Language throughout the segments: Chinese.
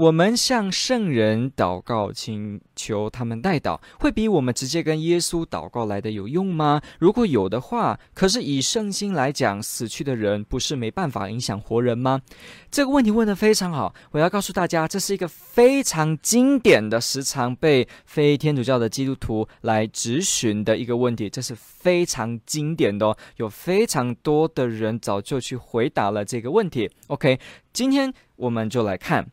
我们向圣人祷告，请求他们代祷，会比我们直接跟耶稣祷告来的有用吗？如果有的话，可是以圣经来讲，死去的人不是没办法影响活人吗？这个问题问得非常好，我要告诉大家，这是一个非常经典的、时常被非天主教的基督徒来质询的一个问题，这是非常经典的哦，有非常多的人早就去回答了这个问题。OK，今天我们就来看。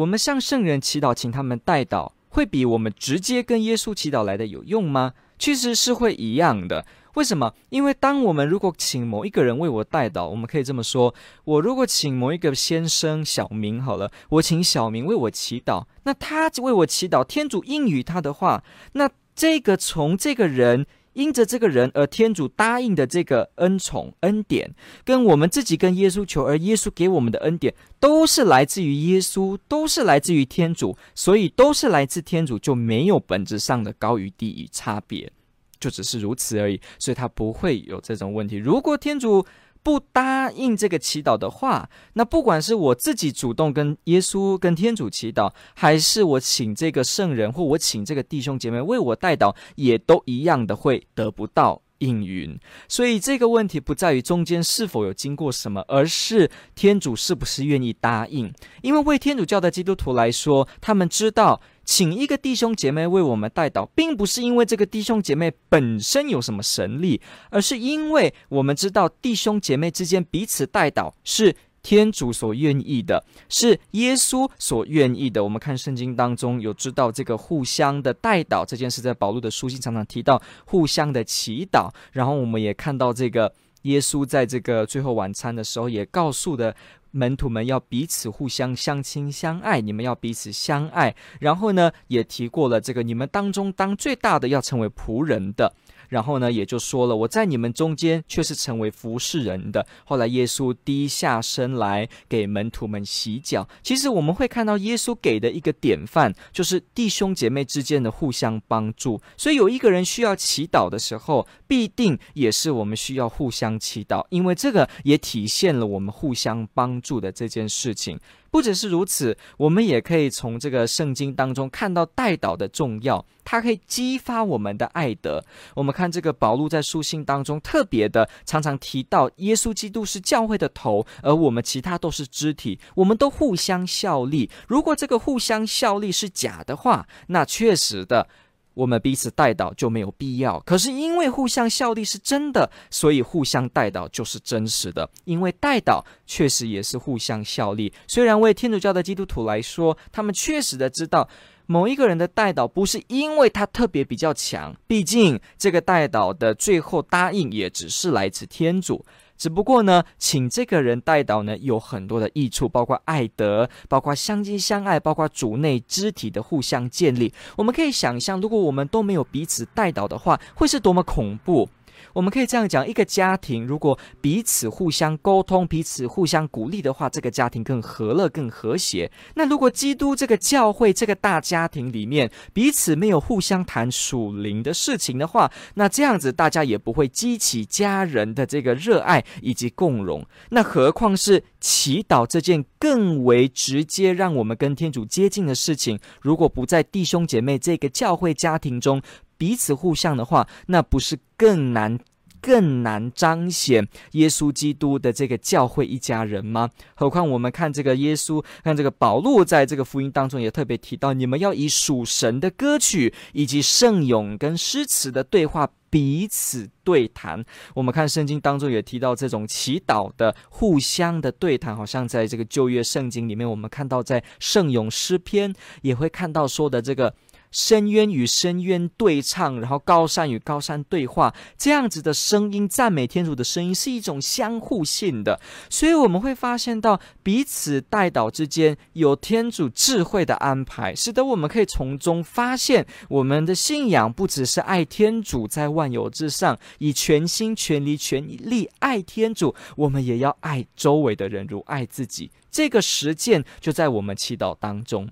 我们向圣人祈祷，请他们代祷，会比我们直接跟耶稣祈祷来的有用吗？其实是会一样的。为什么？因为当我们如果请某一个人为我代祷，我们可以这么说：我如果请某一个先生小明好了，我请小明为我祈祷，那他为我祈祷，天主应允他的话，那这个从这个人。因着这个人而天主答应的这个恩宠恩典，跟我们自己跟耶稣求，而耶稣给我们的恩典，都是来自于耶稣，都是来自于天主，所以都是来自天主，就没有本质上的高与低与差别，就只是如此而已，所以他不会有这种问题。如果天主不答应这个祈祷的话，那不管是我自己主动跟耶稣、跟天主祈祷，还是我请这个圣人或我请这个弟兄姐妹为我代祷，也都一样的会得不到应允。所以这个问题不在于中间是否有经过什么，而是天主是不是愿意答应。因为为天主教的基督徒来说，他们知道。请一个弟兄姐妹为我们代祷，并不是因为这个弟兄姐妹本身有什么神力，而是因为我们知道弟兄姐妹之间彼此代祷是天主所愿意的，是耶稣所愿意的。我们看圣经当中有知道这个互相的代祷这件事，在保罗的书信常常提到互相的祈祷，然后我们也看到这个耶稣在这个最后晚餐的时候也告诉的。门徒们要彼此互相相亲相爱，你们要彼此相爱。然后呢，也提过了这个，你们当中当最大的要成为仆人的。然后呢，也就说了，我在你们中间却是成为服侍人的。后来耶稣低下身来给门徒们洗脚。其实我们会看到耶稣给的一个典范，就是弟兄姐妹之间的互相帮助。所以有一个人需要祈祷的时候，必定也是我们需要互相祈祷，因为这个也体现了我们互相帮助的这件事情。不只是如此，我们也可以从这个圣经当中看到代祷的重要，它可以激发我们的爱德。我们看这个保禄在书信当中特别的常常提到，耶稣基督是教会的头，而我们其他都是肢体，我们都互相效力。如果这个互相效力是假的话，那确实的。我们彼此代祷就没有必要，可是因为互相效力是真的，所以互相代祷就是真实的。因为代祷确实也是互相效力。虽然为天主教的基督徒来说，他们确实的知道某一个人的代祷不是因为他特别比较强，毕竟这个代祷的最后答应也只是来自天主。只不过呢，请这个人代祷呢，有很多的益处，包括爱德，包括相亲相爱，包括主内肢体的互相建立。我们可以想象，如果我们都没有彼此代祷的话，会是多么恐怖。我们可以这样讲：一个家庭如果彼此互相沟通、彼此互相鼓励的话，这个家庭更和乐、更和谐。那如果基督这个教会这个大家庭里面彼此没有互相谈属灵的事情的话，那这样子大家也不会激起家人的这个热爱以及共荣。那何况是祈祷这件更为直接让我们跟天主接近的事情，如果不在弟兄姐妹这个教会家庭中。彼此互相的话，那不是更难、更难彰显耶稣基督的这个教会一家人吗？何况我们看这个耶稣，看这个保禄在这个福音当中也特别提到，你们要以属神的歌曲以及圣咏跟诗词的对话彼此对谈。我们看圣经当中也提到这种祈祷的互相的对谈，好像在这个旧约圣经里面，我们看到在圣咏诗篇也会看到说的这个。深渊与深渊对唱，然后高山与高山对话，这样子的声音，赞美天主的声音是一种相互性的，所以我们会发现到彼此代祷之间有天主智慧的安排，使得我们可以从中发现，我们的信仰不只是爱天主在万有之上，以全心全力全力爱天主，我们也要爱周围的人如爱自己。这个实践就在我们祈祷当中。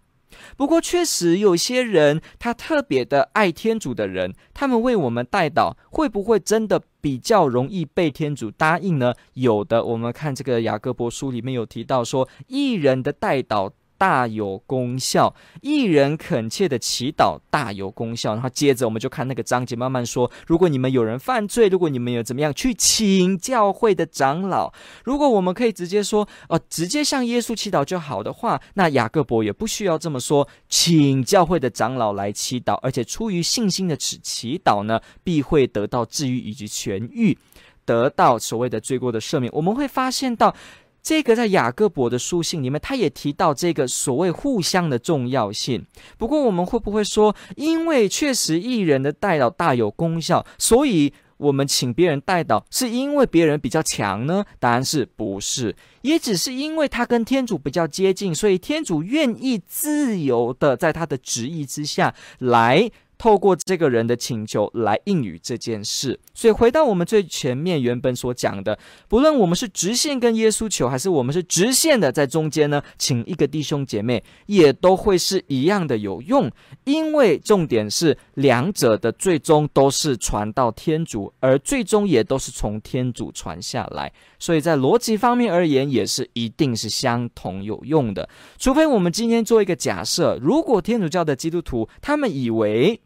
不过，确实有些人他特别的爱天主的人，他们为我们代祷，会不会真的比较容易被天主答应呢？有的，我们看这个雅各伯书里面有提到说，异人的代祷。大有功效，一人恳切的祈祷大有功效。然后接着我们就看那个章节，慢慢说。如果你们有人犯罪，如果你们有怎么样，去请教会的长老。如果我们可以直接说，呃，直接向耶稣祈祷就好的话，那雅各伯也不需要这么说，请教会的长老来祈祷，而且出于信心的祈祈祷呢，必会得到治愈以及痊愈，得到所谓的罪过的赦免。我们会发现到。这个在雅各伯的书信里面，他也提到这个所谓互相的重要性。不过，我们会不会说，因为确实义人的代祷大有功效，所以我们请别人代祷，是因为别人比较强呢？答案是不是？也只是因为他跟天主比较接近，所以天主愿意自由的在他的旨意之下来。透过这个人的请求来应允这件事，所以回到我们最前面原本所讲的，不论我们是直线跟耶稣求，还是我们是直线的在中间呢，请一个弟兄姐妹，也都会是一样的有用，因为重点是两者的最终都是传到天主，而最终也都是从天主传下来，所以在逻辑方面而言，也是一定是相同有用的。除非我们今天做一个假设，如果天主教的基督徒他们以为。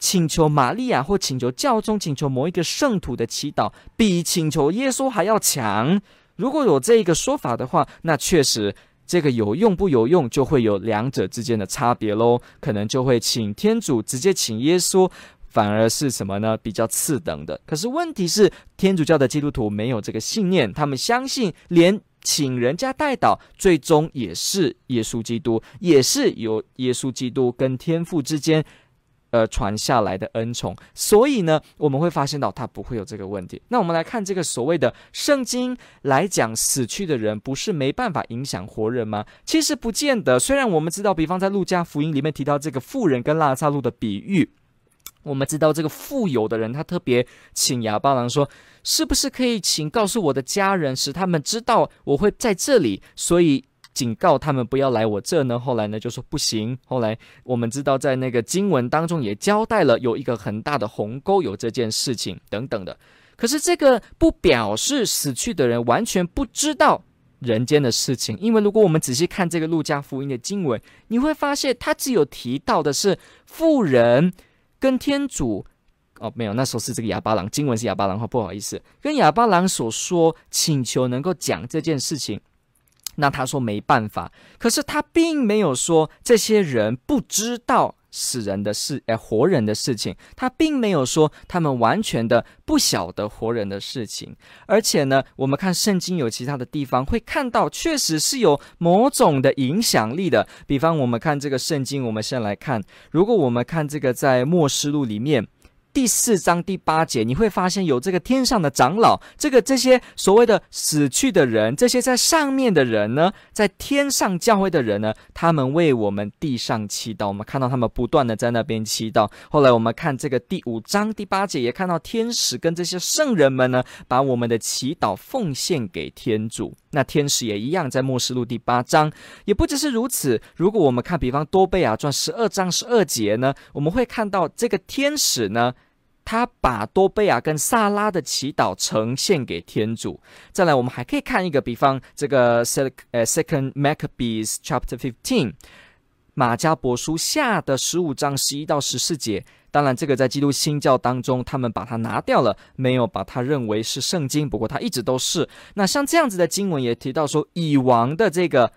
请求玛利亚或请求教宗、请求某一个圣徒的祈祷，比请求耶稣还要强。如果有这一个说法的话，那确实这个有用不有用，就会有两者之间的差别喽。可能就会请天主直接请耶稣，反而是什么呢？比较次等的。可是问题是，天主教的基督徒没有这个信念，他们相信连请人家代祷，最终也是耶稣基督，也是由耶稣基督跟天父之间。呃，传下来的恩宠，所以呢，我们会发现到他不会有这个问题。那我们来看这个所谓的圣经来讲，死去的人不是没办法影响活人吗？其实不见得。虽然我们知道，比方在路加福音里面提到这个富人跟拉撒路的比喻，我们知道这个富有的人他特别请哑巴郎说，是不是可以请告诉我的家人，使他们知道我会在这里，所以。警告他们不要来我这呢。后来呢，就说不行。后来我们知道，在那个经文当中也交代了有一个很大的鸿沟，有这件事情等等的。可是这个不表示死去的人完全不知道人间的事情，因为如果我们仔细看这个路加福音的经文，你会发现他只有提到的是富人跟天主。哦，没有，那时候是这个亚巴郎，经文是亚巴郎，不好意思，跟亚巴郎所说请求能够讲这件事情。那他说没办法，可是他并没有说这些人不知道死人的事，哎，活人的事情。他并没有说他们完全的不晓得活人的事情。而且呢，我们看圣经有其他的地方会看到，确实是有某种的影响力的。比方我们看这个圣经，我们先来看，如果我们看这个在默示录里面。第四章第八节，你会发现有这个天上的长老，这个这些所谓的死去的人，这些在上面的人呢，在天上教会的人呢，他们为我们地上祈祷。我们看到他们不断的在那边祈祷。后来我们看这个第五章第八节，也看到天使跟这些圣人们呢，把我们的祈祷奉献给天主。那天使也一样，在末世录第八章，也不只是如此。如果我们看，比方多贝亚传十二章十二节呢，我们会看到这个天使呢。他把多贝亚跟萨拉的祈祷呈现给天主。再来，我们还可以看一个比方，这个 Second Maccabees Chapter Fifteen，马加伯书下的十五章十一到十四节。当然，这个在基督新教当中，他们把它拿掉了，没有把它认为是圣经。不过，它一直都是。那像这样子的经文也提到说，以王的这个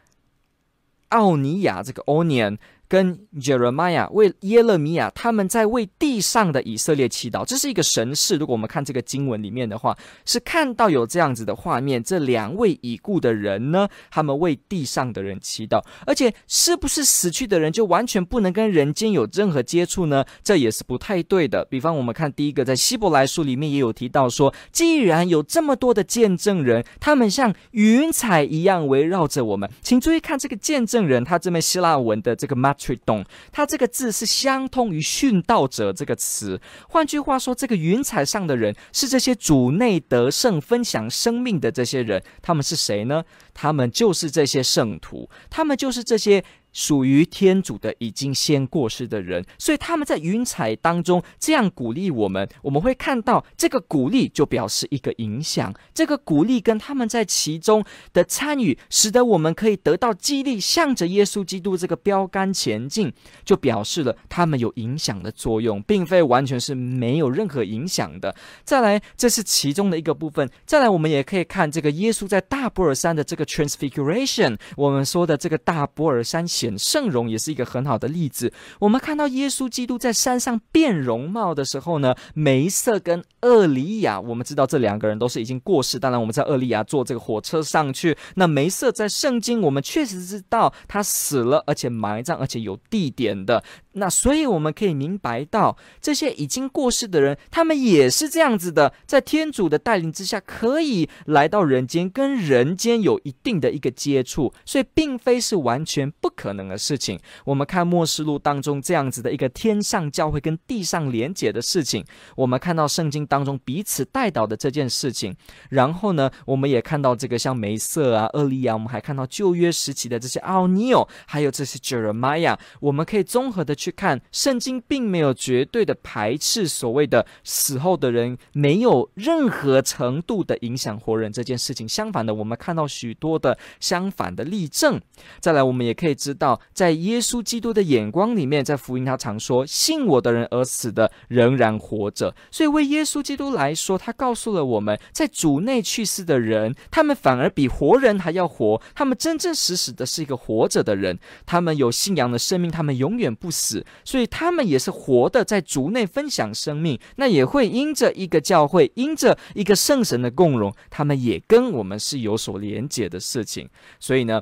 奥尼亚，这个 Onion。跟 Jeremiah 为耶勒米亚他们在为地上的以色列祈祷，这是一个神事。如果我们看这个经文里面的话，是看到有这样子的画面，这两位已故的人呢，他们为地上的人祈祷，而且是不是死去的人就完全不能跟人间有任何接触呢？这也是不太对的。比方我们看第一个，在希伯来书里面也有提到说，既然有这么多的见证人，他们像云彩一样围绕着我们，请注意看这个见证人，他这边希腊文的这个 matridon，他这个字是相通于殉道者这个词。换句话说，这个云彩上的人是这些主内得胜、分享生命的这些人，他们是谁呢？他们就是这些圣徒，他们就是这些。属于天主的已经先过世的人，所以他们在云彩当中这样鼓励我们。我们会看到这个鼓励就表示一个影响，这个鼓励跟他们在其中的参与，使得我们可以得到激励，向着耶稣基督这个标杆前进，就表示了他们有影响的作用，并非完全是没有任何影响的。再来，这是其中的一个部分。再来，我们也可以看这个耶稣在大波尔山的这个 Transfiguration，我们说的这个大波尔山。显圣容也是一个很好的例子。我们看到耶稣基督在山上变容貌的时候呢，梅瑟跟厄里亚，我们知道这两个人都是已经过世。当然，我们在厄里亚坐这个火车上去。那梅瑟在圣经，我们确实知道他死了，而且埋葬，而且有地点的。那所以我们可以明白到，这些已经过世的人，他们也是这样子的，在天主的带领之下，可以来到人间，跟人间有一定的一个接触。所以，并非是完全不可能的事情。我们看末世录当中这样子的一个天上教会跟地上连结的事情，我们看到圣经当中彼此代祷的这件事情，然后呢，我们也看到这个像梅瑟啊、厄利亚，我们还看到旧约时期的这些奥尼尔，还有这些 Jeremiah，我们可以综合的去看，圣经并没有绝对的排斥所谓的死后的人没有任何程度的影响活人这件事情。相反的，我们看到许多的相反的例证。再来，我们也可以知道。到在耶稣基督的眼光里面，在福音他常说：“信我的人而死的仍然活着。”所以为耶稣基督来说，他告诉了我们在主内去世的人，他们反而比活人还要活。他们真真实实的是一个活着的人，他们有信仰的生命，他们永远不死。所以他们也是活的，在主内分享生命。那也会因着一个教会，因着一个圣神的共荣，他们也跟我们是有所连结的事情。所以呢。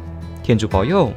天主保佑。